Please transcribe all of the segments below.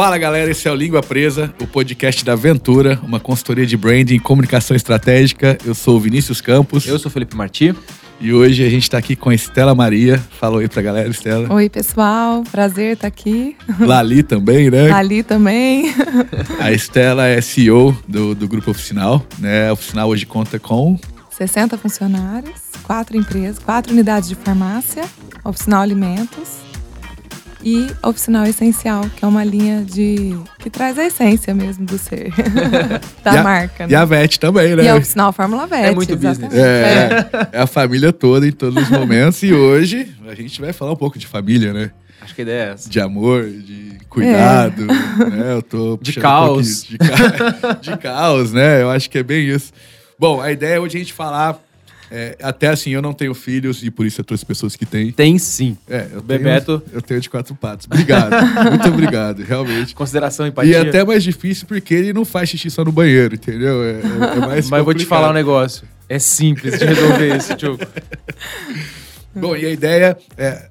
Fala galera, esse é o Língua Presa, o podcast da Aventura, uma consultoria de branding e comunicação estratégica. Eu sou o Vinícius Campos. Eu sou o Felipe Marti. E hoje a gente está aqui com a Estela Maria. Fala aí pra galera, Estela. Oi, pessoal. Prazer estar aqui. Lali também, né? Lali também. A Estela é CEO do, do Grupo Oficinal, né? A Oficinal hoje conta com... 60 funcionários, quatro empresas, quatro unidades de farmácia, Oficinal Alimentos e Oficinal Essencial, que é uma linha de que traz a essência mesmo do ser da a, marca. Né? E a VET também, né? E a Oficinal Fórmula VET. É muito business. É, é, é a família toda em todos os momentos. e hoje a gente vai falar um pouco de família, né? Acho que a ideia é essa. De amor, de cuidado, é. né? Eu tô de caos. Um de, ca... de caos, né? Eu acho que é bem isso. Bom, a ideia é hoje a gente falar. É, até assim, eu não tenho filhos e por isso eu trouxe pessoas que têm. Tem sim. É, eu Bebeto. Tenho, eu tenho de quatro patos. Obrigado. muito obrigado, realmente. Consideração, empatia. E é até mais difícil porque ele não faz xixi só no banheiro, entendeu? É, é, é mais Mas eu vou te falar um negócio. É simples de resolver isso, tio. Bom, e a ideia é,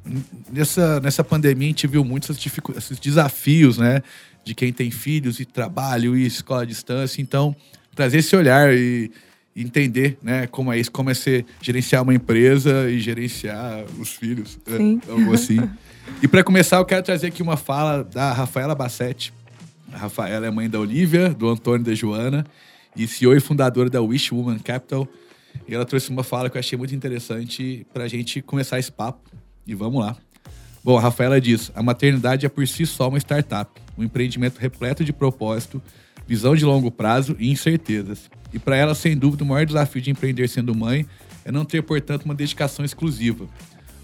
nessa, nessa pandemia a gente viu muitos esses desafios, né? De quem tem filhos e trabalho e escola à distância. Então, trazer esse olhar e entender, né, como é isso, como é ser gerenciar uma empresa e gerenciar os filhos, é, Sim. algo assim. e para começar, eu quero trazer aqui uma fala da Rafaela Bassetti. A Rafaela é mãe da Olivia, do Antônio e da Joana, e CEO e fundadora da Wish Woman Capital. E ela trouxe uma fala que eu achei muito interessante para a gente começar esse papo. E vamos lá. Bom, a Rafaela diz: a maternidade é por si só uma startup, um empreendimento repleto de propósito, visão de longo prazo e incertezas. E para ela, sem dúvida, o maior desafio de empreender sendo mãe é não ter, portanto, uma dedicação exclusiva.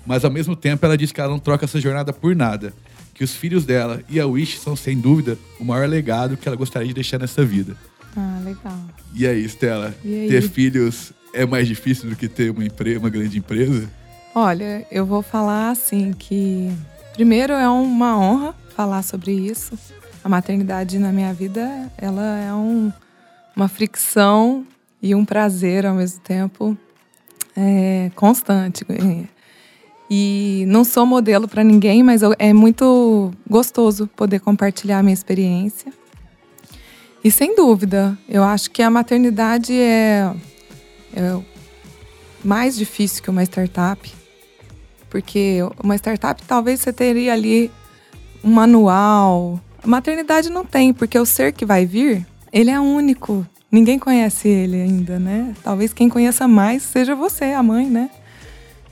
Mas ao mesmo tempo, ela diz que ela não troca essa jornada por nada, que os filhos dela e a Wish são, sem dúvida, o maior legado que ela gostaria de deixar nessa vida. Ah, legal. E aí, Stella, e aí? ter filhos é mais difícil do que ter uma, empresa, uma grande empresa? Olha, eu vou falar assim que primeiro é uma honra falar sobre isso. A maternidade na minha vida, ela é um, uma fricção e um prazer ao mesmo tempo é, constante. E não sou modelo para ninguém, mas é muito gostoso poder compartilhar a minha experiência. E sem dúvida, eu acho que a maternidade é, é mais difícil que uma startup. Porque uma startup talvez você teria ali um manual. A maternidade não tem, porque o ser que vai vir, ele é único. Ninguém conhece ele ainda, né? Talvez quem conheça mais seja você, a mãe, né?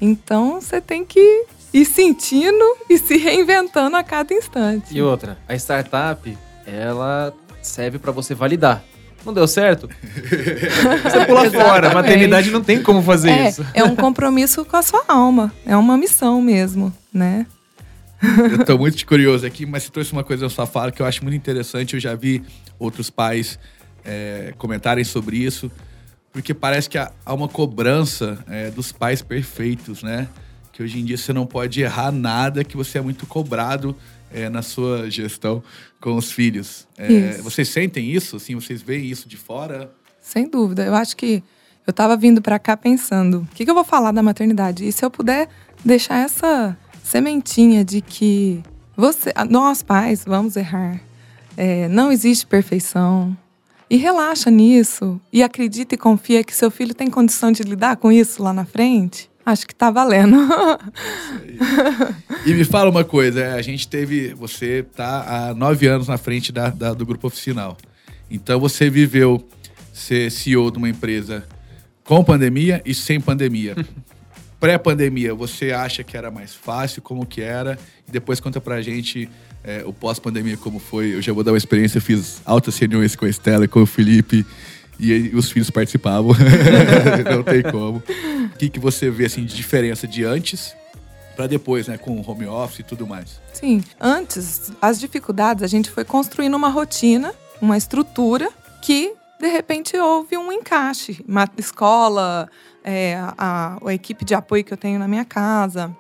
Então você tem que ir sentindo e se reinventando a cada instante. E outra, a startup, ela serve para você validar. Não deu certo? Você pula fora. A maternidade não tem como fazer é, isso. É um compromisso com a sua alma. É uma missão mesmo, né? Eu tô muito curioso aqui, mas você trouxe uma coisa na sua fala que eu acho muito interessante. Eu já vi outros pais é, comentarem sobre isso, porque parece que há uma cobrança é, dos pais perfeitos, né? Que hoje em dia você não pode errar nada, que você é muito cobrado é, na sua gestão com os filhos. É, vocês sentem isso? Assim, vocês veem isso de fora? Sem dúvida. Eu acho que eu estava vindo para cá pensando, o que, que, eu vou falar da maternidade? E se eu puder deixar essa sementinha de que você, nós pais vamos errar, é, não existe perfeição. E relaxa nisso. E acredita e confia que seu filho tem condição de lidar com isso lá na frente. Acho que tá valendo. e me fala uma coisa, é, a gente teve. Você tá há nove anos na frente da, da, do grupo oficinal. Então você viveu ser CEO de uma empresa com pandemia e sem pandemia. Pré-pandemia, você acha que era mais fácil? Como que era? E depois conta pra gente é, o pós-pandemia, como foi. Eu já vou dar uma experiência, eu fiz altas reuniões com a Estela e com o Felipe e os filhos participavam. não tem como. O que, que você vê assim, de diferença de antes para depois, né, com home office e tudo mais? Sim, antes, as dificuldades, a gente foi construindo uma rotina, uma estrutura que, de repente, houve um encaixe. Escola, é, a, a equipe de apoio que eu tenho na minha casa,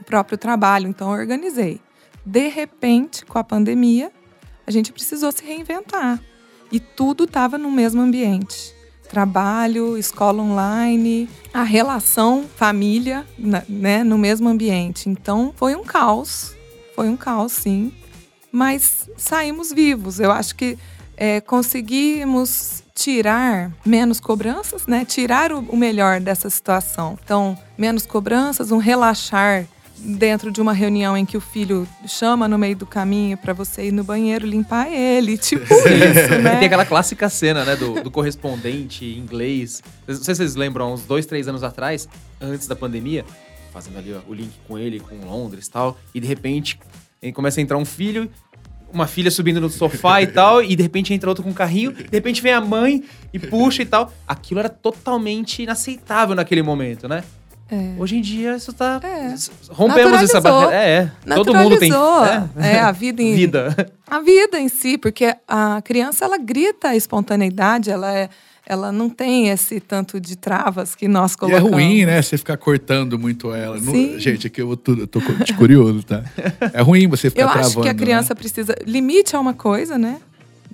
o próprio trabalho. Então, eu organizei. De repente, com a pandemia, a gente precisou se reinventar e tudo estava no mesmo ambiente. Trabalho, escola online, a relação família, né, no mesmo ambiente. Então foi um caos, foi um caos, sim. mas saímos vivos. Eu acho que é, conseguimos tirar menos cobranças, né? Tirar o, melhor dessa situação. Então, menos cobranças, um relaxar dentro de uma reunião em que o filho chama no meio do caminho para você ir no banheiro limpar ele, tipo isso, né? Tem aquela clássica cena, né, do, do correspondente inglês. Não sei se vocês lembram, uns dois, três anos atrás, antes da pandemia, fazendo ali ó, o link com ele, com Londres e tal, e de repente começa a entrar um filho uma filha subindo no sofá e tal, e de repente entra outro com um carrinho, de repente vem a mãe e puxa e tal. Aquilo era totalmente inaceitável naquele momento, né? É. Hoje em dia isso tá. É. Rompemos essa barreira. É, é. Todo mundo tem. É, é a vida em. vida. A vida em si, porque a criança ela grita a espontaneidade, ela é ela não tem esse tanto de travas que nós colocamos. E é ruim, né? Você ficar cortando muito ela. Sim. gente, aqui eu, tudo, eu tô de curioso, tá? É ruim você ficar eu travando. Eu acho que a criança né? precisa. Limite é uma coisa, né?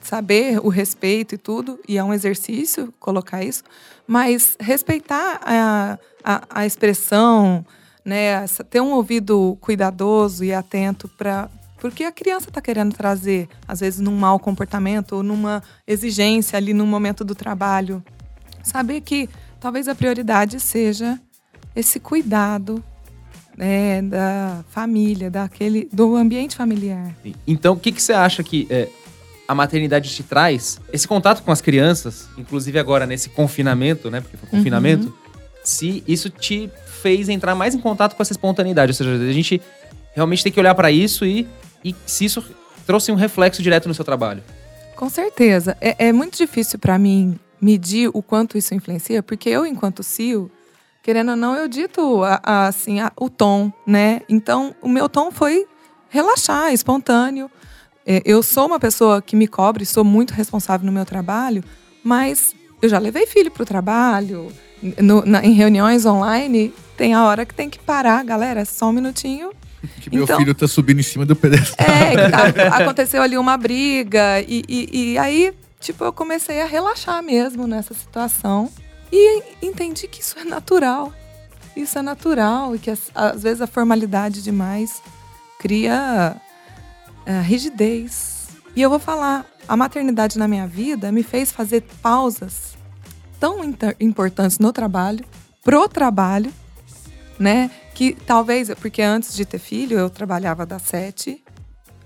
Saber o respeito e tudo, e é um exercício colocar isso, mas respeitar a, a, a expressão, né? Ter um ouvido cuidadoso e atento para porque a criança está querendo trazer, às vezes, num mau comportamento ou numa exigência ali no momento do trabalho. Saber que talvez a prioridade seja esse cuidado né, da família, daquele, do ambiente familiar. Então, o que, que você acha que é, a maternidade te traz? Esse contato com as crianças, inclusive agora nesse confinamento, né? Porque foi confinamento, uhum. se isso te fez entrar mais em contato com essa espontaneidade. Ou seja, a gente realmente tem que olhar para isso e e se isso trouxe um reflexo direto no seu trabalho. Com certeza. É, é muito difícil para mim medir o quanto isso influencia, porque eu, enquanto CIO, querendo ou não, eu dito a, a, assim, a, o tom, né? Então, o meu tom foi relaxar, espontâneo. É, eu sou uma pessoa que me cobre, sou muito responsável no meu trabalho, mas eu já levei filho para o trabalho, no, na, em reuniões online, tem a hora que tem que parar, galera, só um minutinho, Que meu então, filho tá subindo em cima do pedestal. É, tá, aconteceu ali uma briga. E, e, e, aí, tipo, eu comecei a relaxar mesmo nessa situação. E entendi que isso é natural. Isso é natural. E que às vezes a formalidade demais cria é, rigidez. E eu vou falar, a maternidade na minha vida me fez fazer pausas tão importantes no trabalho, pro trabalho, né? Que talvez, porque antes de ter filho, eu trabalhava das sete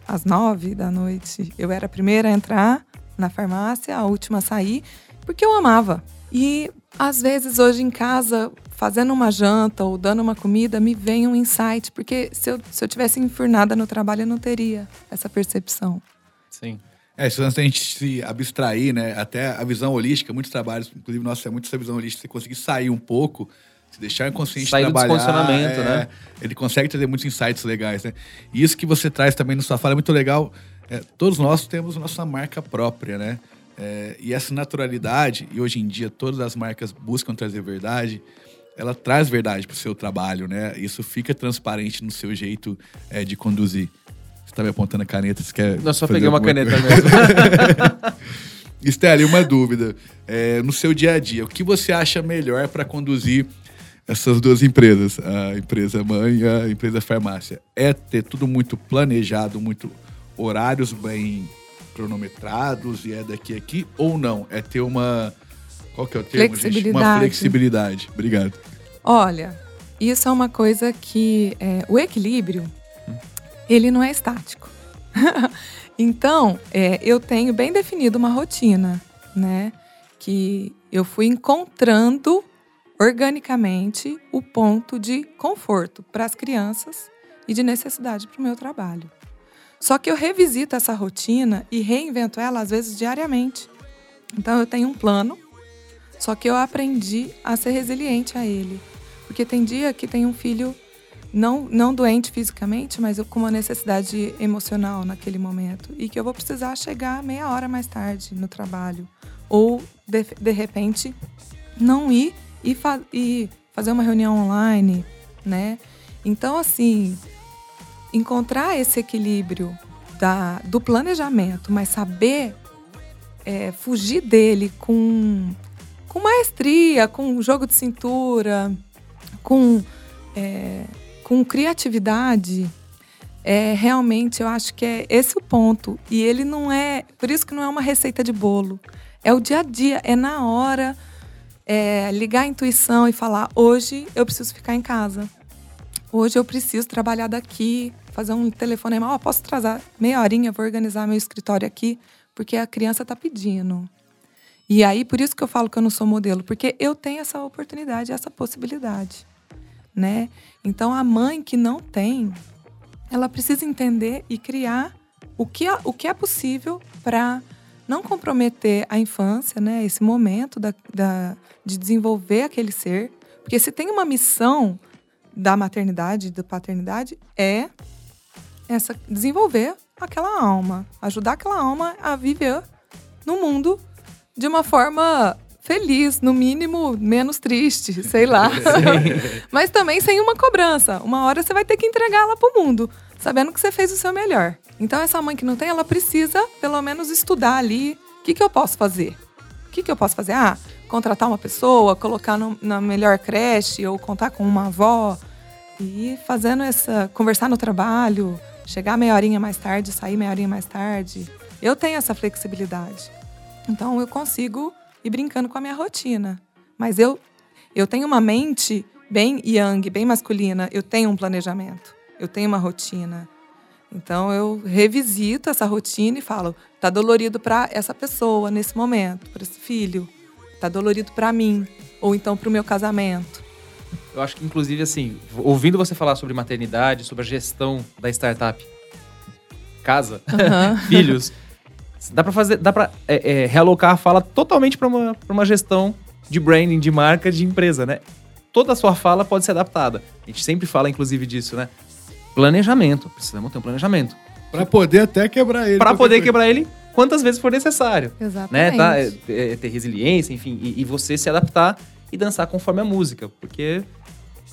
às nove da noite. Eu era a primeira a entrar na farmácia, a última a sair, porque eu amava. E às vezes hoje em casa, fazendo uma janta ou dando uma comida, me vem um insight, porque se eu, se eu tivesse enfurnada no trabalho, eu não teria essa percepção. Sim. É, se a gente se abstrair, né? Até a visão holística, muitos trabalhos, inclusive nossa, é muito essa visão holística, você conseguir sair um pouco se deixar inconsciente Sair trabalhar. do descondicionamento, é, né? Ele consegue trazer muitos insights legais, né? E isso que você traz também no sua fala é muito legal. É, todos nós temos nossa marca própria, né? É, e essa naturalidade, e hoje em dia todas as marcas buscam trazer verdade, ela traz verdade para o seu trabalho, né? Isso fica transparente no seu jeito é, de conduzir. Você está me apontando a caneta, você quer. Não, só peguei uma caneta mesmo. Estela, uma dúvida. É, no seu dia a dia, o que você acha melhor para conduzir essas duas empresas, a empresa mãe e a empresa farmácia, é ter tudo muito planejado, muito horários bem cronometrados e é daqui a aqui ou não? É ter uma qual que é o termo, flexibilidade. Gente? Uma flexibilidade. Obrigado. Olha, isso é uma coisa que é, o equilíbrio ele não é estático. então, é, eu tenho bem definido uma rotina, né? Que eu fui encontrando organicamente o ponto de conforto para as crianças e de necessidade para o meu trabalho. Só que eu revisito essa rotina e reinvento ela, às vezes, diariamente. Então, eu tenho um plano, só que eu aprendi a ser resiliente a ele. Porque tem dia que tem um filho não, não doente fisicamente, mas com uma necessidade emocional naquele momento. E que eu vou precisar chegar meia hora mais tarde no trabalho. Ou, de, de repente, não ir e, fa e fazer uma reunião online, né? Então, assim, encontrar esse equilíbrio da, do planejamento, mas saber é, fugir dele com, com maestria, com jogo de cintura, com, é, com criatividade, é realmente, eu acho que é esse o ponto. E ele não é. Por isso que não é uma receita de bolo. É o dia a dia, é na hora. É ligar a intuição e falar: hoje eu preciso ficar em casa. Hoje eu preciso trabalhar daqui, fazer um telefonema. Oh, posso trazer meia horinha, vou organizar meu escritório aqui, porque a criança está pedindo. E aí, por isso que eu falo que eu não sou modelo, porque eu tenho essa oportunidade, essa possibilidade, né? Então, a mãe que não tem, ela precisa entender e criar o que, é, o que é possível para não comprometer a infância, né? Esse momento da, da, de desenvolver aquele ser. Porque se tem uma missão da maternidade, da paternidade, é essa desenvolver aquela alma, ajudar aquela alma a viver no mundo de uma forma feliz, no mínimo menos triste, sei lá. Mas também sem uma cobrança. Uma hora você vai ter que entregar ela pro mundo, sabendo que você fez o seu melhor. Então essa mãe que não tem, ela precisa pelo menos estudar ali. O que, que eu posso fazer? O que, que eu posso fazer? Ah, contratar uma pessoa, colocar no, na melhor creche ou contar com uma avó e fazendo essa conversar no trabalho, chegar meia horinha mais tarde, sair meia horinha mais tarde. Eu tenho essa flexibilidade. Então eu consigo ir brincando com a minha rotina. Mas eu eu tenho uma mente bem yang, bem masculina. Eu tenho um planejamento. Eu tenho uma rotina. Então eu revisito essa rotina e falo: tá dolorido para essa pessoa nesse momento, para esse filho. Tá dolorido para mim ou então para o meu casamento. Eu acho que inclusive assim, ouvindo você falar sobre maternidade, sobre a gestão da startup, casa, uhum. filhos, Dá para fazer, dá para é, é, realocar a fala totalmente para uma, uma gestão de branding, de marca, de empresa, né? Toda a sua fala pode ser adaptada. A gente sempre fala, inclusive, disso, né? Planejamento. Precisamos ter um planejamento. Para poder até quebrar ele. Para poder coisa. quebrar ele quantas vezes for necessário. Exatamente. Né? Tá? É, é, ter resiliência, enfim, e, e, você se adaptar e dançar conforme a música. Porque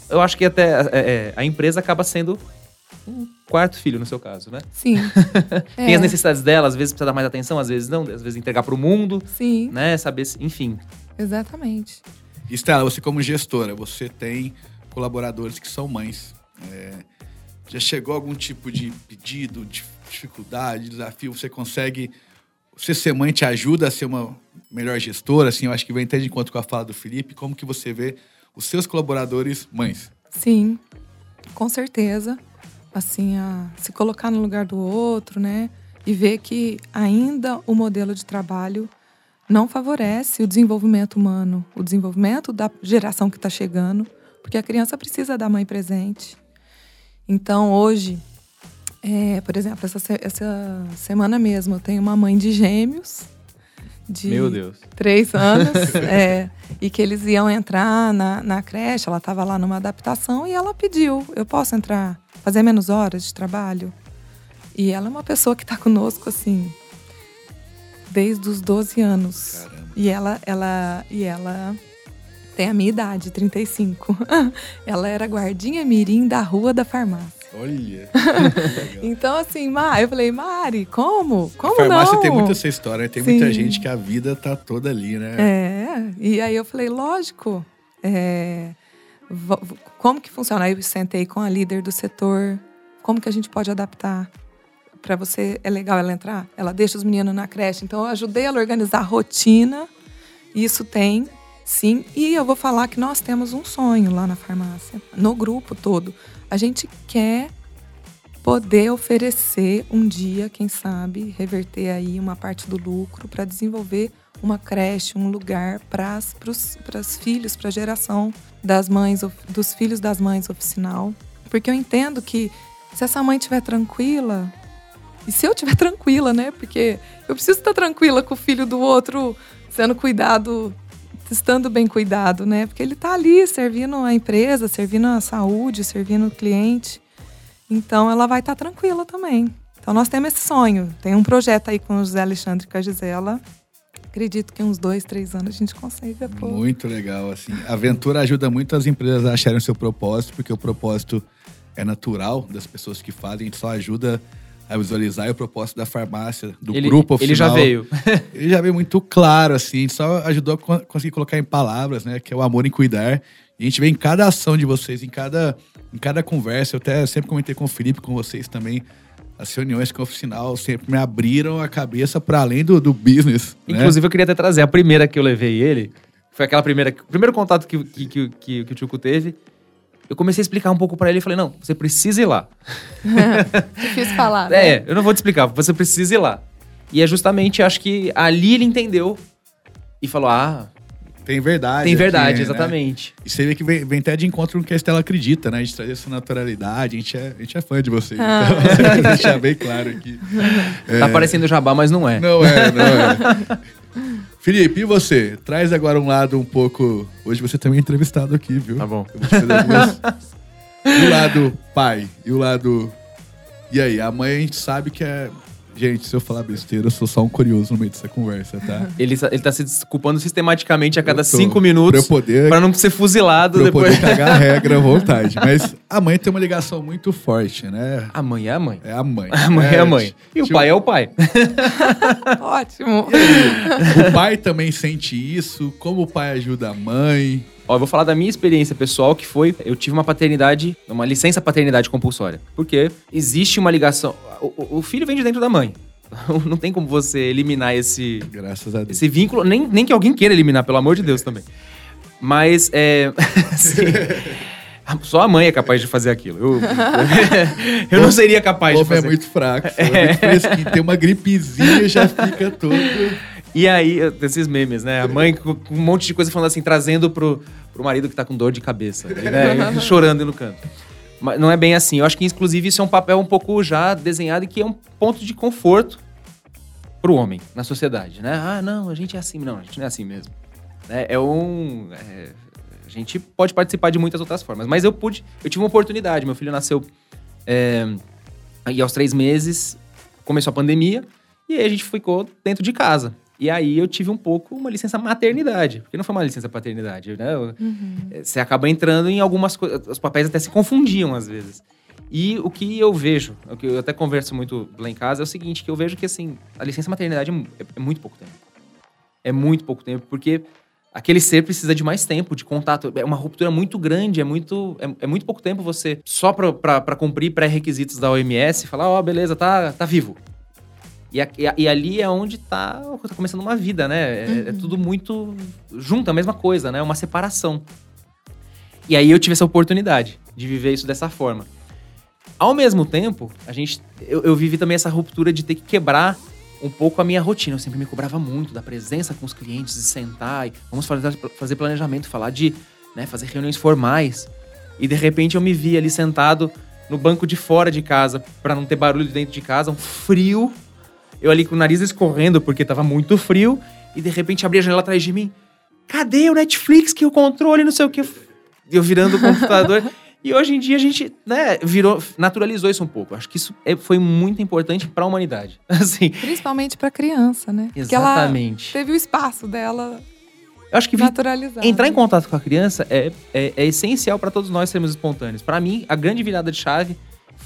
eu acho que até é, é a empresa acaba sendo um quarto filho, no seu caso, né? Sim. Tem é. as necessidades dela, às vezes precisa dar mais atenção, às vezes não, às vezes entregar para o mundo. Sim. Né? Saber, enfim. Exatamente. Estela, você como gestora, você tem colaboradores que são mães. É, já chegou algum tipo de pedido, de dificuldade, desafio? Você consegue. Você ser mãe te ajuda a ser uma melhor gestora? Assim, eu acho que vai entender de encontro com a fala do Felipe. Como que você vê os seus colaboradores mães? Sim, com certeza assim, a se colocar no lugar do outro, né? E ver que ainda o modelo de trabalho não favorece o desenvolvimento humano, o desenvolvimento da geração que está chegando, porque a criança precisa da mãe presente. Então, hoje, é, por exemplo, essa, essa semana mesmo, eu tenho uma mãe de gêmeos de Meu Deus. três anos. é, e que eles iam entrar na, na creche, ela estava lá numa adaptação e ela pediu: eu posso entrar? fazer menos horas de trabalho. E ela é uma pessoa que está conosco, assim, desde os 12 anos. Caramba. E ela, ela, e ela tem a minha idade, 35. ela era guardinha mirim da rua da farmácia. Olha. então, assim, Mari, eu falei, Mari, como? Como a farmácia não? tem muita essa história, né? tem Sim. muita gente que a vida tá toda ali, né? É. E aí eu falei, lógico. É, como que funciona? Aí eu sentei com a líder do setor, como que a gente pode adaptar? Para você, é legal ela entrar? Ela deixa os meninos na creche. Então, eu ajudei ela a organizar a rotina. Isso tem, sim. E eu vou falar que nós temos um sonho lá na farmácia, no grupo todo. A gente quer poder oferecer um dia, quem sabe, reverter aí uma parte do lucro para desenvolver uma creche, um lugar para os filhos, para a geração das mães, dos filhos das mães oficinal. Porque eu entendo que se essa mãe estiver tranquila, e se eu estiver tranquila, né? Porque eu preciso estar tranquila com o filho do outro sendo cuidado, estando bem cuidado, né? Porque ele está ali servindo a empresa, servindo a saúde, servindo o cliente. Então ela vai estar tranquila também. Então nós temos esse sonho. Tem um projeto aí com o José Alexandre e com a Gisela acredito que uns dois, três anos a gente consegue. Pô. Muito legal, assim. A aventura ajuda muito as empresas a acharem o seu propósito, porque o propósito é natural das pessoas que fazem, a gente só ajuda a visualizar e o propósito da farmácia, do ele, grupo oficial. Ele já veio. ele já veio muito claro, assim, só ajudou a conseguir colocar em palavras, né, que é o amor em cuidar. E a gente vê em cada ação de vocês, em cada, em cada conversa. Eu até sempre comentei com o Felipe, com vocês também. As reuniões com o oficinal sempre me abriram a cabeça para além do, do business. né? Inclusive, eu queria até trazer a primeira que eu levei ele. Foi aquela primeira. O primeiro contato que, que, que, que, que o Tchuco teve. Eu comecei a explicar um pouco pra ele e falei: não, você precisa ir lá. Difícil falar, né? É, eu não vou te explicar, você precisa ir lá. E é justamente, acho que ali ele entendeu e falou: ah, Tem verdade. tem aqui, verdade, né? exatamente. E você vê que vem, vem até de encontro com o que a Estela acredita, né? A gente traz essa naturalidade, a gente é, a gente é fã de vocês. Ah. Então, deixar bem claro aqui. Tá parecendo jabá, mas não é. Não é, não é. Felipe, e você? Traz agora um lado um pouco. Hoje você também é entrevistado aqui, viu? Tá bom. Eu vou te fazer algumas- o lado pai e o lado. E aí, a mãe a gente sabe que é. Gente, se eu falar besteira, eu sou só um curioso no meio dessa conversa, tá? Ele, tá- ele tá se desculpando sistematicamente a cada Eu cinco Pra eu minutos poder pra não ser fuzilado pra eu depois. poder cagar a regra à vontade. Mas a mãe tem uma ligação muito forte, né? A mãe é a mãe. É a mãe. A mãe é, a mãe. E o tipo, pai é o pai. Ótimo. O pai também sente isso. Como o pai ajuda a mãe? Ó, eu vou falar da minha experiência pessoal, que foi, eu tive uma paternidade, uma licença paternidade compulsória. Porque existe uma ligação, o, o- filho vem de dentro da mãe. Não tem como você eliminar esse, Graças a Deus. esse vínculo, nem, nem que alguém queira eliminar, pelo amor de Deus também. Mas, é... assim, só a mãe é capaz de fazer aquilo. Eu, eu não seria capaz O de é fazer. muito fraco. É. muito fresquinho. Tem uma gripezinha e já fica todo. E aí, esses memes, né? A mãe com um monte de coisa falando assim, trazendo pro, pro marido que tá com dor de cabeça, né? E chorando no canto. Mas não é bem assim. Eu acho que, inclusive, isso é um papel um pouco já desenhado e que é um ponto de conforto pro homem na sociedade, né? Ah, não, a gente é assim. Não, a gente não é assim mesmo. Né? É um... é, a gente pode participar de muitas outras formas. Mas eu pude... Eu tive uma oportunidade. Meu filho nasceu... É, e aos três meses começou a pandemia e aí a gente ficou dentro de casa. E aí eu tive um pouco uma licença maternidade, porque não foi uma licença paternidade, né? Eu- eh, Você acaba entrando em algumas coisas, os papéis até se confundiam às vezes. E o que eu vejo, o que eu até converso muito lá em casa, é o seguinte, que eu vejo que assim, a licença maternidade é é, muito pouco tempo. É muito pouco tempo, porque aquele ser precisa de mais tempo, de contato. É uma ruptura muito grande, é muito, é, é muito pouco tempo você, só pra cumprir pré-requisitos da OMS, falar, ó, beleza, tá, tá vivo. E, e e ali é onde tá, tá começando uma vida, né? É, é tudo muito junto, a mesma coisa, né? Uma separação. E aí eu tive essa oportunidade de viver isso dessa forma. Ao mesmo tempo, a gente, eu, eu vivi também essa ruptura de ter que quebrar um pouco a minha rotina. Eu sempre me cobrava muito da presença com os clientes, de sentar e vamos fazer, fazer planejamento, falar de né, fazer reuniões formais. E de repente eu me vi ali sentado no banco de fora de casa, para não ter barulho dentro de casa, um frio. Eu ali com o nariz escorrendo porque tava muito frio. E de repente abri a janela atrás de mim. Cadê o Netflix que o controle, não sei o que? Eu virando o computador. E hoje em dia a gente, né, virou, naturalizou isso um pouco. Acho que isso é- foi muito importante para a humanidade. Assim, Principalmente pra criança, né? Porque ela exatamente. teve o espaço dela Eu acho que vi- entrar em contato com a criança é, é, é essencial para todos nós sermos espontâneos. Para mim, a grande virada de chave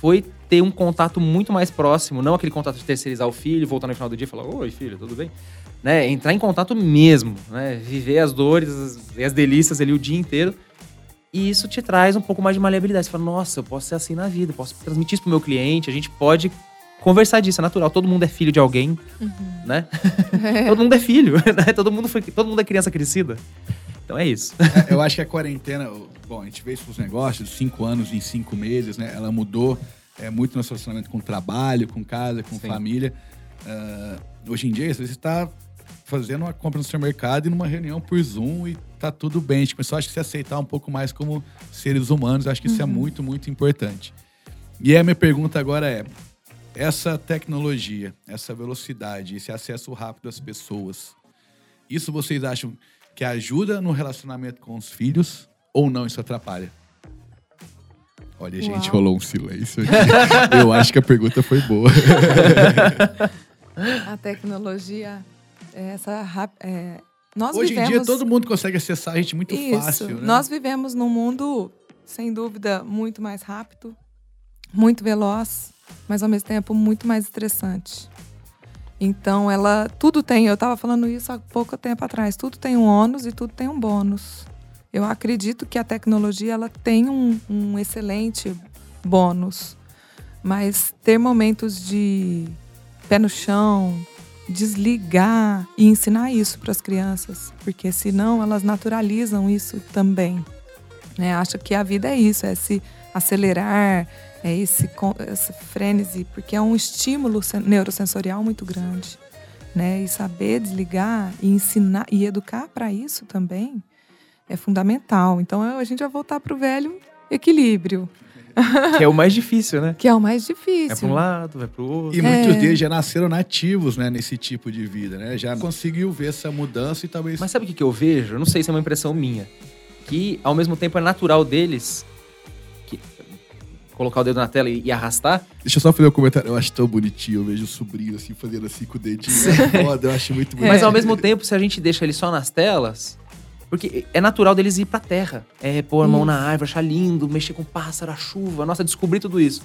foi ter um contato muito mais próximo, não aquele contato de terceirizar o filho, voltar no final do dia e falar: Oi, filho, tudo bem? Né? Entrar em contato mesmo, né? Viver as dores as- e as delícias ali o dia inteiro. E isso te traz um pouco mais de maleabilidade. Você fala, nossa, eu posso ser assim na vida, posso transmitir isso pro meu cliente, a gente pode conversar disso, é natural. Todo mundo é filho de alguém, né? todo mundo é filho, né? Todo mundo, foi, todo mundo é criança crescida. Então é isso. Eu acho que a quarentena, bom, a gente vê isso com os negócios, cinco anos em cinco meses, né? Ela mudou é, muito no relacionamento com o trabalho, com casa, com Sim. família. Ah, hoje em dia, você está fazendo uma compra no supermercado e numa reunião por Zoom e tá tudo bem. A gente começou, acho que, se aceitar um pouco mais como seres humanos. Acho que isso é muito, muito importante. E a minha pergunta agora é: essa tecnologia, essa velocidade, esse acesso rápido às pessoas, isso vocês acham que ajuda no relacionamento com os filhos ou não isso atrapalha? Olha, gente, Uau. rolou um silêncio aqui. Eu acho que a pergunta foi boa. A tecnologia, é essa é, nós Hoje vivemos em dia todo mundo consegue acessar a gente muito isso. fácil, né? Nós vivemos num mundo, sem dúvida, muito mais rápido, muito veloz, mas ao mesmo tempo muito mais estressante. Então, ela tudo tem, eu estava falando isso há pouco tempo atrás, tudo tem um ônus e tudo tem um bônus. Eu acredito que a tecnologia ela tem um, um excelente bônus, mas ter momentos de pé no chão, desligar e ensinar isso para as crianças, porque senão elas naturalizam isso também. Né? Acha que a vida é isso, é se acelerar, é esse, essa frenesi, porque é um estímulo neurosensorial muito grande. Né? E saber desligar e ensinar e educar para isso também é fundamental. Então a gente vai voltar para o velho equilíbrio. Que é o mais difícil, né? Que é o mais difícil. Vai para um lado, vai para o outro. E muitos é. deles já nasceram nativos, né, nesse tipo de vida, né? Já conseguiu ver essa mudança e talvez. Mas sabe o que, eu vejo? Eu não sei se é uma impressão minha. Que ao mesmo tempo é natural deles. Colocar o dedo na tela e, e, arrastar. Deixa eu só fazer um comentário. Eu acho tão bonitinho. Eu vejo o sobrinho assim, fazendo assim com o dedinho. É foda, eu acho muito bonito. Mas ao mesmo tempo, se a gente deixa ele só nas telas, porque é natural deles ir pra terra. É pôr a mão na árvore, achar lindo, mexer com pássaro, a chuva. Nossa, descobrir tudo isso.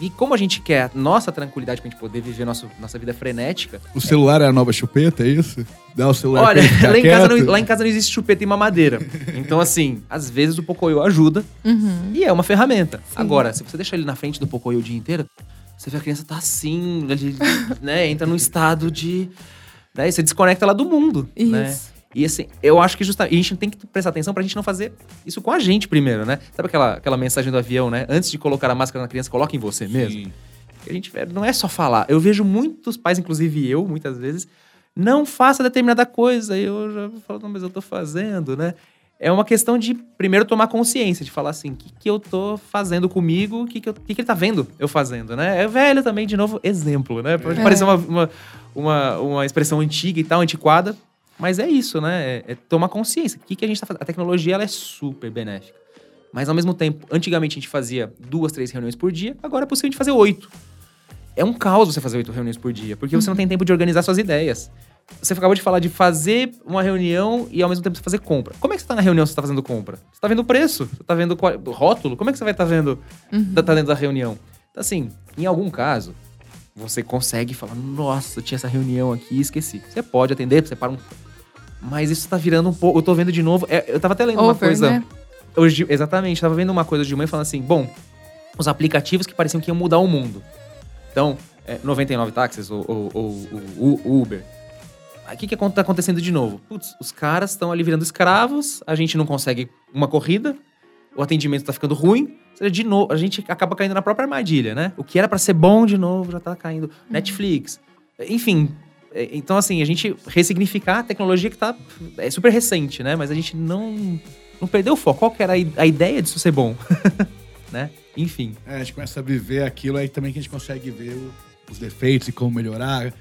E como a gente quer nossa tranquilidade pra gente poder viver nosso, nossa vida frenética. O celular é... a nova chupeta, é isso? Dá o celular Olha, lá em, casa não, lá em casa não existe chupeta e mamadeira. Então, assim, às vezes o Pocoyo ajuda uhum. e é uma ferramenta. Sim. Agora, se você deixar ele na frente do Pocoyo o dia inteiro, você vê a criança tá assim, né? Entra num estado de. Né, você desconecta ela do mundo. Né? Isso. Né? E assim, eu acho que justamente, a gente tem que prestar atenção pra gente não fazer isso com a gente primeiro, né? Sabe aquela, aquela mensagem do avião, né? Antes de colocar a máscara na criança, coloque em você Sim. mesmo. A gente não é só falar. Eu vejo muitos pais, inclusive eu, muitas vezes, não faça determinada coisa. E eu já falo, não, mas eu tô fazendo, né? É uma questão de primeiro tomar consciência, de falar assim, o que, que eu tô fazendo comigo, o que, que, eu, que, que ele tá vendo eu fazendo, né? É velho também, de novo, exemplo, né? Pode é. parecer uma, uma, uma, uma expressão antiga e tal, antiquada, mas é isso, né? É, é tomar consciência. O que, que a gente tá fazendo? A tecnologia ela é super benéfica. Mas ao mesmo tempo, antigamente a gente fazia duas, três reuniões por dia, agora é possível a gente fazer oito. É um caos você fazer oito reuniões por dia, porque uhum. você não tem tempo de organizar suas ideias. Você acabou de falar de fazer uma reunião e ao mesmo tempo você fazer compra. Como é que você tá na reunião se você tá fazendo compra? Você tá vendo o preço? Você tá vendo qual, rótulo? Como é que você vai estar tá vendo uhum. tá, tá dentro da reunião? Então, assim, em algum caso, você consegue falar, nossa, tinha essa reunião aqui e esqueci. Você pode atender, você para um mas isso tá virando um pouco. Eu tô vendo de novo. É, eu tava até lendo Over, uma coisa. Né? Hoje, exatamente, tava vendo uma coisa de mãe falando assim: bom, os aplicativos que pareciam que iam mudar o mundo. Então, é, 99 táxis ou, ou, ou, ou Uber. O que, que tá acontecendo de novo? Putz, os caras estão ali virando escravos, a gente não consegue uma corrida, o atendimento tá ficando ruim. De novo, a gente acaba caindo na própria armadilha, né? O que era para ser bom de novo já tá caindo. Uhum. Netflix. Enfim, então, assim, a gente ressignificar a tecnologia que tá. É super recente, né? Mas a gente não. Não perdeu o foco. Qual que era a ideia disso ser bom? né? Enfim. É, a gente começa a viver aquilo aí também que a gente consegue ver os defeitos e como melhorar.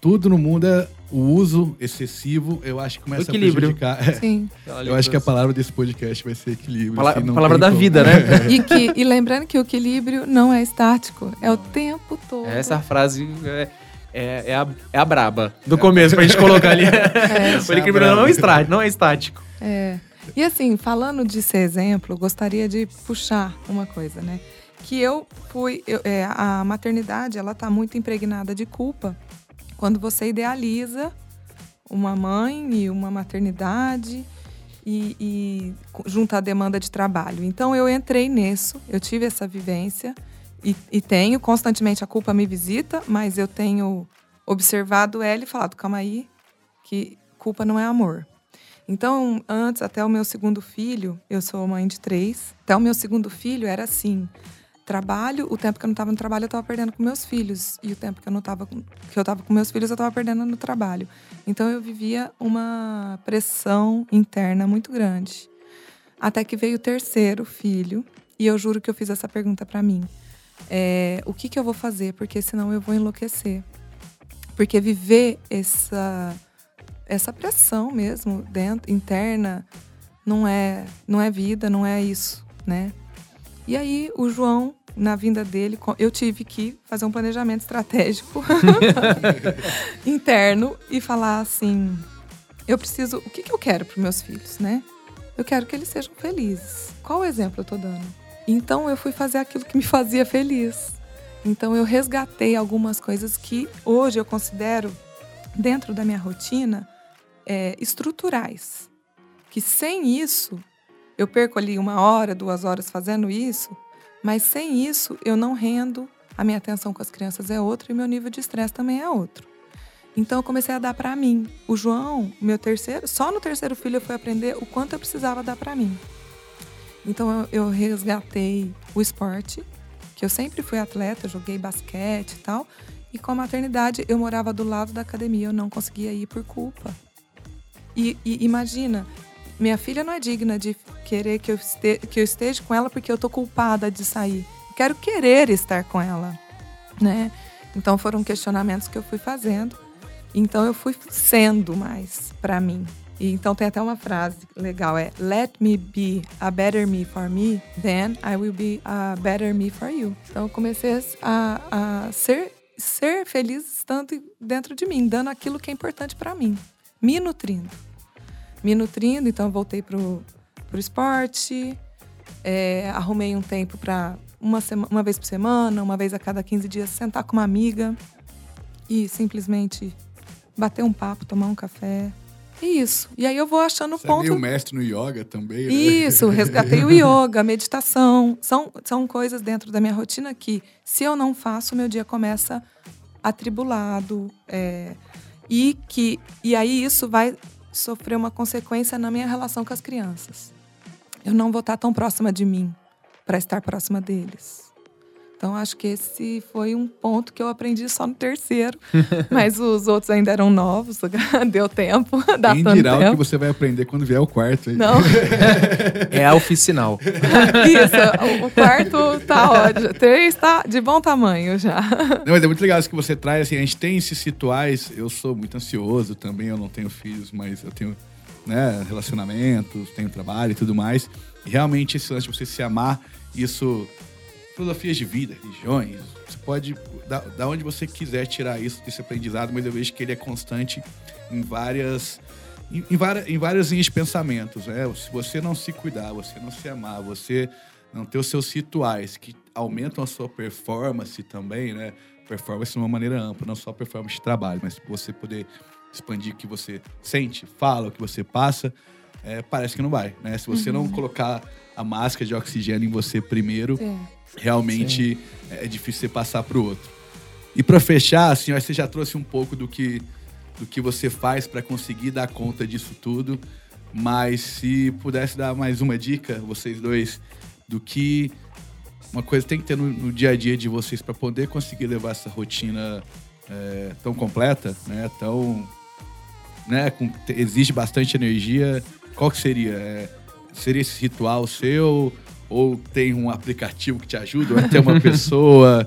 Tudo no mundo é o uso excessivo, eu acho que começa equilíbrio. a prejudicar. Sim. eu acho que a palavra desse podcast vai ser equilíbrio. Pala assim, palavra da como. vida, né? e, que, e lembrando que o equilíbrio não é estático, é o tempo todo. Essa frase é é, é, a, é a braba do começo pra gente colocar ali. É. o equilíbrio não é, estático, não é estático. É. E assim, falando de ser exemplo, gostaria de puxar uma coisa, né? Que eu fui. Eu, é, a maternidade, ela tá muito impregnada de culpa quando você idealiza uma mãe e uma maternidade e, e junto à demanda de trabalho. Então eu entrei nisso, eu tive essa vivência. E, e, tenho, constantemente a culpa me visita, mas eu tenho observado ela e falado, calma aí, que culpa não é amor. Então, antes, até o meu segundo filho, eu sou mãe de três, até o meu segundo filho era assim, trabalho, o tempo que eu não estava no trabalho eu estava perdendo com meus filhos, e o tempo que eu não estava que eu estava com meus filhos eu estava perdendo no trabalho. Então eu vivia uma pressão interna muito grande. Até que veio o terceiro filho, e eu juro que eu fiz essa pergunta para mim é, o que, que eu vou fazer, porque senão eu vou enlouquecer. Porque viver essa, essa pressão mesmo dentro, interna, não é, não é vida, não é isso, né? E aí o João, na vinda dele, eu tive que fazer um planejamento estratégico interno e falar assim: eu preciso, o que, que eu quero para meus filhos, né? Eu quero que eles sejam felizes. Qual exemplo eu estou dando? Então eu fui fazer aquilo que me fazia feliz. Então eu resgatei algumas coisas que hoje eu considero, dentro da minha rotina, é, estruturais. Que sem isso eu perco ali uma hora, duas horas fazendo isso, mas sem isso eu não rendo, a minha atenção com as crianças é outra e meu nível de estresse também é outro. Então eu comecei a dar para mim. O João, meu terceiro, só no terceiro filho eu fui aprender o quanto eu precisava dar para mim. Então eu, resgatei o esporte, que eu sempre fui atleta, joguei basquete e tal. E com a maternidade eu morava do lado da academia, eu não conseguia ir por culpa. E, e imagina, minha filha não é digna de querer que eu, este, que eu esteja com ela porque eu tô culpada de sair. quero querer estar com ela, né? Então foram questionamentos que eu fui fazendo. Então eu fui sendo mais para mim. E então tem até uma frase legal, é Let me be a better me for me, then I will be a better me for you. Então eu comecei a, a ser, ser feliz estando dentro de mim, dando aquilo que é importante para mim, me nutrindo. Me nutrindo, então voltei pro, pro esporte, é, arrumei um tempo para uma, uma vez por semana, uma vez a cada 15 dias, sentar com uma amiga e simplesmente bater um papo, tomar um café. Isso. E aí eu vou achando Você ponto. É meio mestre no yoga também, né? Isso, resgatei o yoga, meditação. São, são coisas dentro da minha rotina que, se eu não faço, meu dia começa atribulado. É, e, que, e aí isso vai sofrer uma consequência na minha relação com as crianças. Eu não vou estar tão próxima de mim para estar próxima deles. Então, acho que esse foi um ponto que eu aprendi só no terceiro. mas os outros ainda eram novos, deu tempo. Dá Quem tanto dirá tempo. o que você vai aprender quando vier o quarto. Aí. Não, É a oficinal. isso. O quarto tá ótimo. Três tá de bom tamanho já. Não, mas é muito legal isso que você traz. Assim, a gente tem esses rituais. Eu sou muito ansioso também, eu não tenho filhos, mas eu tenho né, relacionamentos, tenho trabalho e tudo mais. E realmente esse lance de você se amar, isso filosofias de vida, religiões. Você pode, da, da onde você quiser tirar isso, desse aprendizado, mas eu vejo que ele é constante em várias. Em, em, várias, em várias linhas de pensamentos. Né? Se você não se cuidar, você não se amar, você não ter os seus rituais que aumentam a sua performance também, né? Performance de uma maneira ampla, não só performance de trabalho, mas você poder expandir o que você sente, fala, o que você passa, é, parece que não vai, né? Se você não colocar a máscara de oxigênio em você primeiro, É. realmente é difícil você passar para o outro. E para fechar, assim, você já trouxe um pouco do que, do que você faz para conseguir dar conta disso tudo, mas se pudesse dar mais uma dica, vocês dois, do que uma coisa tem que ter no, no dia a dia de vocês para poder conseguir levar essa rotina é, tão completa, né? Tão, né? Com, exige bastante energia. Qual que seria? É, seria esse ritual seu? Ou tem um aplicativo que te ajuda? Ou é ter uma pessoa?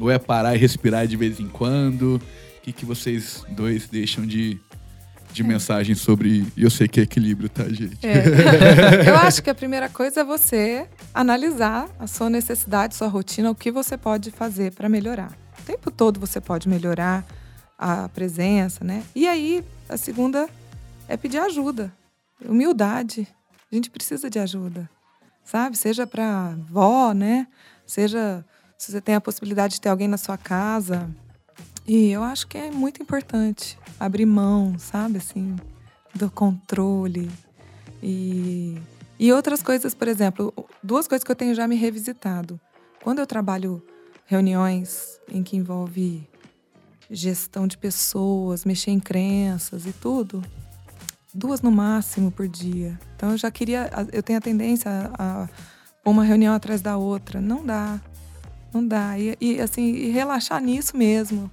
ou é parar e respirar de vez em quando? O que, que vocês dois deixam de, de mensagem sobre... E eu sei que é equilíbrio, tá, gente? É. Eu acho que a primeira coisa é você analisar a sua necessidade, sua rotina, o que você pode fazer para melhorar. O tempo todo você pode melhorar a presença, né? E aí, a segunda é pedir ajuda. Humildade. A gente precisa de ajuda, sabe? Seja para avó, né? Seja se você tem a possibilidade de ter alguém na sua casa. E eu acho que é muito importante abrir mão, sabe? Assim, do controle. E, e outras coisas, por exemplo, duas coisas que eu tenho já me revisitado. Quando eu trabalho reuniões em que envolve gestão de pessoas, mexer em crenças e tudo, duas no máximo por dia. Então eu já queria, eu tenho a tendência a, a uma reunião atrás da outra. Não dá, não dá. E, e, assim, e relaxar nisso mesmo.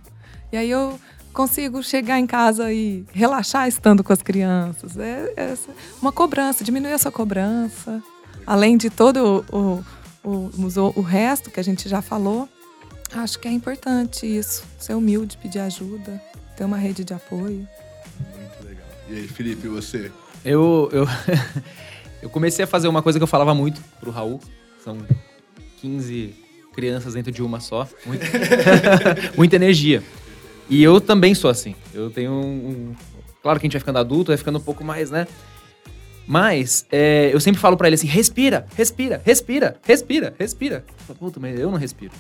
E aí eu consigo chegar em casa e relaxar estando com as crianças. É, é uma cobrança, diminuir a sua cobrança. Além de todo o, o, o, o resto que a gente já falou, acho que é importante isso. Ser humilde, pedir ajuda, ter uma rede de apoio. Muito. E aí, Felipe, e você? Eu, eu, eu comecei a fazer uma coisa que eu falava muito pro Raul. São 15 crianças dentro de uma só. Muita, muita energia. E eu também sou assim. Eu tenho um, um- Claro que a gente vai ficando adulto, vai ficando um pouco mais, né? Mas é, eu sempre falo pra ele assim: respira, respira, respira, respira, respira. Puta, mas eu não respiro.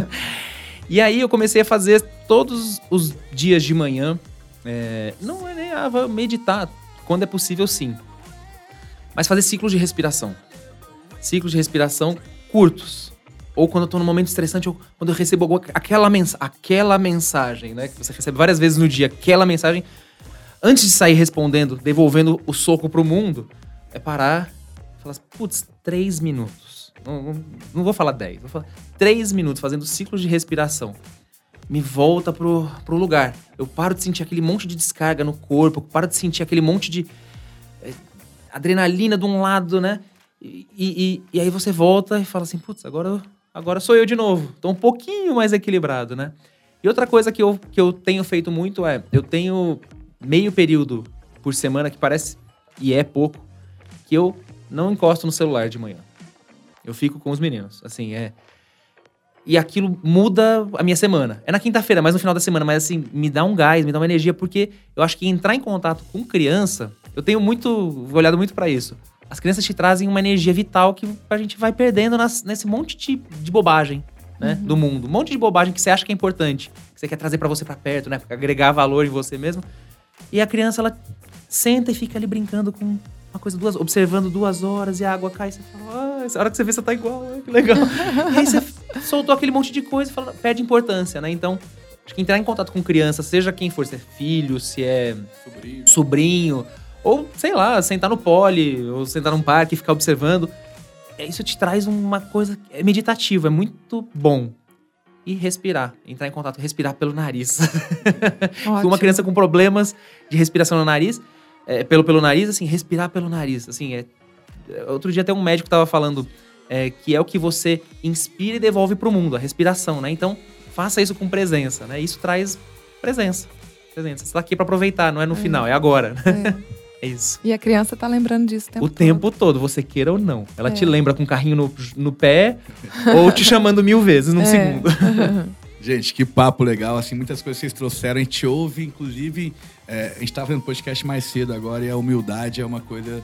e aí eu comecei a fazer todos os dias de manhã. É, não é nem ah, meditar, quando é possível, sim. Mas fazer ciclos de respiração. Ciclos de respiração curtos. Ou quando eu tô num momento estressante, ou quando eu recebo aquela, mens aquela mensagem, né? Que você recebe várias vezes no dia, aquela mensagem. Antes de sair respondendo, devolvendo o soco pro mundo, é parar e falar, putz, três minutos. Não, não, não, vou falar dez, vou falar três minutos fazendo ciclos de respiração. Me volta pro, pro lugar. Eu paro de sentir aquele monte de descarga no corpo, paro de sentir aquele monte de é, adrenalina de um lado, né? E, e, e, aí você volta e fala assim, putz, agora eu agora sou eu de novo. Tô um pouquinho mais equilibrado, né? E outra coisa que eu, que eu tenho feito muito é, eu tenho meio período por semana, que parece, e é pouco, que eu não encosto no celular de manhã. Eu fico com os meninos, assim, é... E aquilo muda a minha semana. É na quinta-feira, mas no final da semana, mas assim, me dá um gás, me dá uma energia, porque eu acho que entrar em contato com criança, eu tenho muito, olhado muito para isso as crianças te trazem uma energia vital que a gente vai perdendo nas, nesse monte de, de bobagem, né? Uhum. Do mundo. Um monte de bobagem que você acha que é importante, que você quer trazer para você para perto, né? Agregar valor em você mesmo. E a criança, ela senta e fica ali brincando com uma coisa, duas, observando duas horas e a água cai. E você fala, ah, essa hora que você vê, você tá igual, que legal. e aí você soltou aquele monte de coisa e fala, perde importância, né? Então, acho que entrar em contato com criança, seja quem for, se é filho, se é sobrinho, sobrinho ou, sei lá, sentar no pole, ou sentar num parque e ficar observando. É, isso te traz uma coisa é meditativa, é muito bom. E respirar, entrar em contato, respirar pelo nariz. uma criança com problemas de respiração no nariz, é, pelo, pelo nariz, assim, respirar pelo nariz. Assim, é, outro dia até um médico estava falando é, que é o que você inspira e devolve para o mundo, a respiração, né? Então, faça isso com presença, né? Isso traz presença. Presença. Você está aqui para aproveitar, não é no é. final, é agora. É. É isso. E a criança tá lembrando disso o tempo o todo. tempo todo, você queira ou não. Ela é. te lembra com o carrinho no, no pé ou te chamando mil vezes num é. segundo. Gente, que papo legal, assim, muitas coisas que vocês trouxeram, a gente ouve, inclusive, é, a gente tava vendo podcast mais cedo agora e a humildade é uma coisa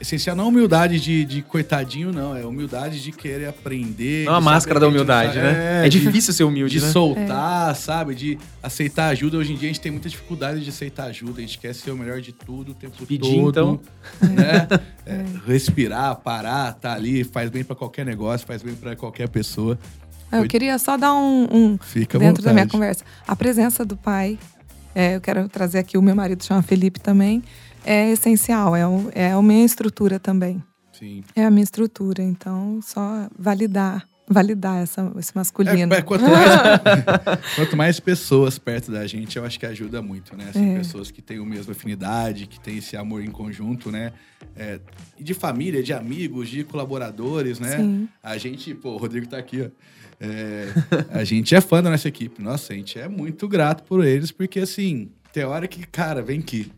essencial não é humildade de, de coitadinho, não. É humildade de querer aprender. Não a máscara da humildade, né? É, é difícil de, ser humilde, de né? soltar, é. sabe? De aceitar ajuda. Hoje em dia a gente tem muita dificuldade de aceitar ajuda. A gente quer ser o melhor de tudo o tempo Pedir, todo. então. Né? É, é. respirar, parar, tá ali, faz bem para qualquer negócio, faz bem para qualquer pessoa. Eu Foi... queria só dar um, um Fica dentro da minha conversa. A presença do pai. É, eu quero trazer aqui o meu marido chama Felipe também é essencial, é, o, é a minha estrutura também. Sim. É a minha estrutura, então só validar validar essa, esse masculino. É, é, quanto, mais, quanto, mais, pessoas perto da gente, eu acho que ajuda muito, né? Assim, é. Pessoas que têm a mesma afinidade, que têm esse amor em conjunto, né? É, de família, de amigos, de colaboradores, né? Sim. A gente, pô, o Rodrigo tá aqui, ó. É, a gente é fã da nossa equipe. Nossa, a gente é muito grato por eles, porque assim, tem hora que, cara, vem aqui.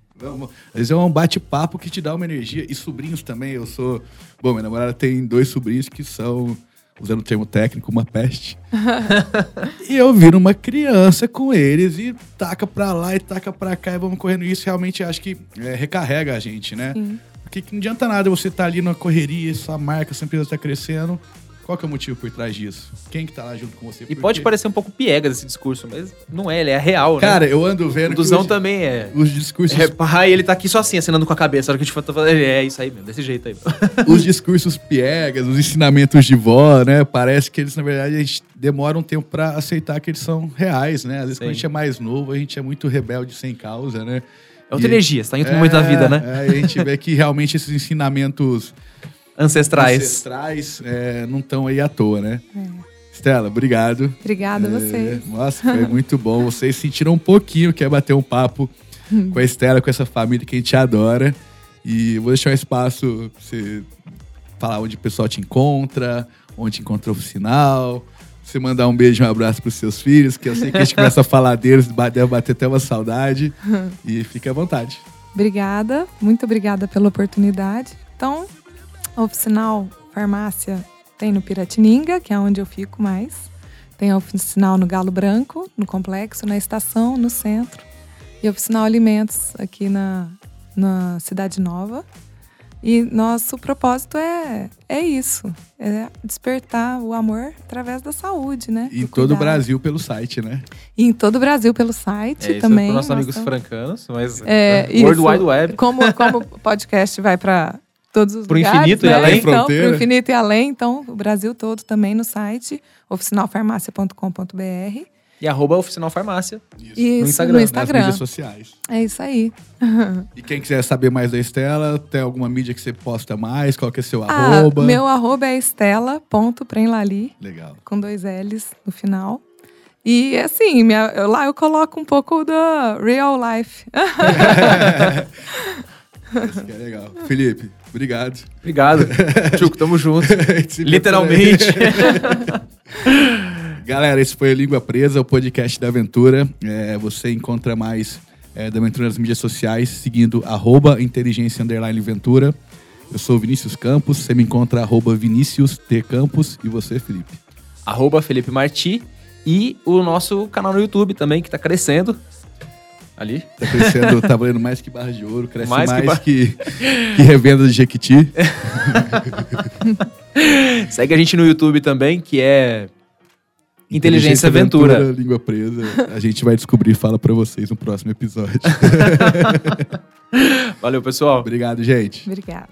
Às vezes é um bate-papo que te dá uma energia. E sobrinhos também, eu sou. Bom, minha namorada tem dois sobrinhos que são, usando o termo técnico, uma peste. e eu viro uma criança com eles e taca pra lá e taca pra cá e vamos correndo. Isso realmente acho que é, recarrega a gente, né? Sim. Porque não adianta nada você estar tá ali na correria, sua marca, sua empresa está crescendo qual que é o motivo por trás disso? Quem que tá lá junto com você? E pode parecer um pouco piegas esse discurso, mas não é, ele é real, né? Cara, eu ando vendo. O Duzão também é. Os discursos. É, pai, ele tá aqui só assim, acenando com a cabeça. A hora que a gente for é isso aí mesmo, desse jeito aí. os discursos piegas, os ensinamentos de vó, né? Parece que eles, na verdade, a gente demora um tempo para aceitar que eles são reais, né? Às vezes, Sim. quando a gente é mais novo, a gente é muito rebelde sem causa, né? É outra e, energia, você tá em outro é, momento da vida, né? É, a gente vê que realmente esses ensinamentos ancestrais, ancestrais é, não estão aí à toa, né? É. Estela, obrigado. Obrigada a é, vocês. Nossa, foi muito bom. Vocês sentiram um pouquinho que é bater um papo com a Estela, com essa família que a gente adora. E vou deixar um espaço pra você falar onde o pessoal te encontra, onde encontrou o sinal. Você mandar um beijo e um abraço pros seus filhos, que eu sei que a gente começa a falar deles, deve bater até uma saudade. E fique à vontade. Obrigada, muito obrigada pela oportunidade. Então, oficinal farmácia tem no Piratininga, que é onde eu fico mais. Tem a oficinal no Galo Branco, no complexo, na estação, no centro. E a oficinal alimentos aqui na, na Cidade Nova. E nosso propósito é, é isso: é despertar o amor através da saúde, né? E em todo o Brasil pelo site, né? E em todo o Brasil pelo site é, isso também. É para nossos amigos francanos, mas é, World Wide Web. Como, como o podcast vai para todos os Pro lugares, infinito e né? além? Então, Fronteira. pro infinito e além. Então, o Brasil todo também no site oficinalfarmácia.com.br. E arroba Oficinal Farmácia. Isso, Instagram, no nas Nas Instagram. mídias sociais. É isso aí. E quem quiser saber mais da Estela, tem alguma mídia que você posta mais? Qual que é seu Ah, arroba? meu arroba é estela.premlali, Legal. com dois L's no final. E assim, minha- eu- lá eu coloco um pouco da real life. Isso que é legal. Felipe, obrigado. Obrigado. Tchuco, tamo junto. A Literalmente. Galera, esse foi o Língua Presa, o podcast da Aventura. É, você encontra mais é, da Aventura nas mídias sociais, seguindo arroba inteligência underline Ventura. Eu sou o Vinícius Campos, você me encontra arroba Vinícius T. Campos. E você, Felipe? arroba Felipe Marti. E o nosso canal no YouTube também, que tá crescendo. Ali. Tá crescendo, tá valendo mais que barra de ouro, cresce mais, Mais que, que que, bar- revenda de Jequiti. Segue a gente no YouTube também, que é Inteligência Aventura. Língua Presa. A gente vai descobrir e fala pra vocês no próximo episódio. Valeu, pessoal. Obrigado, gente. Obrigada.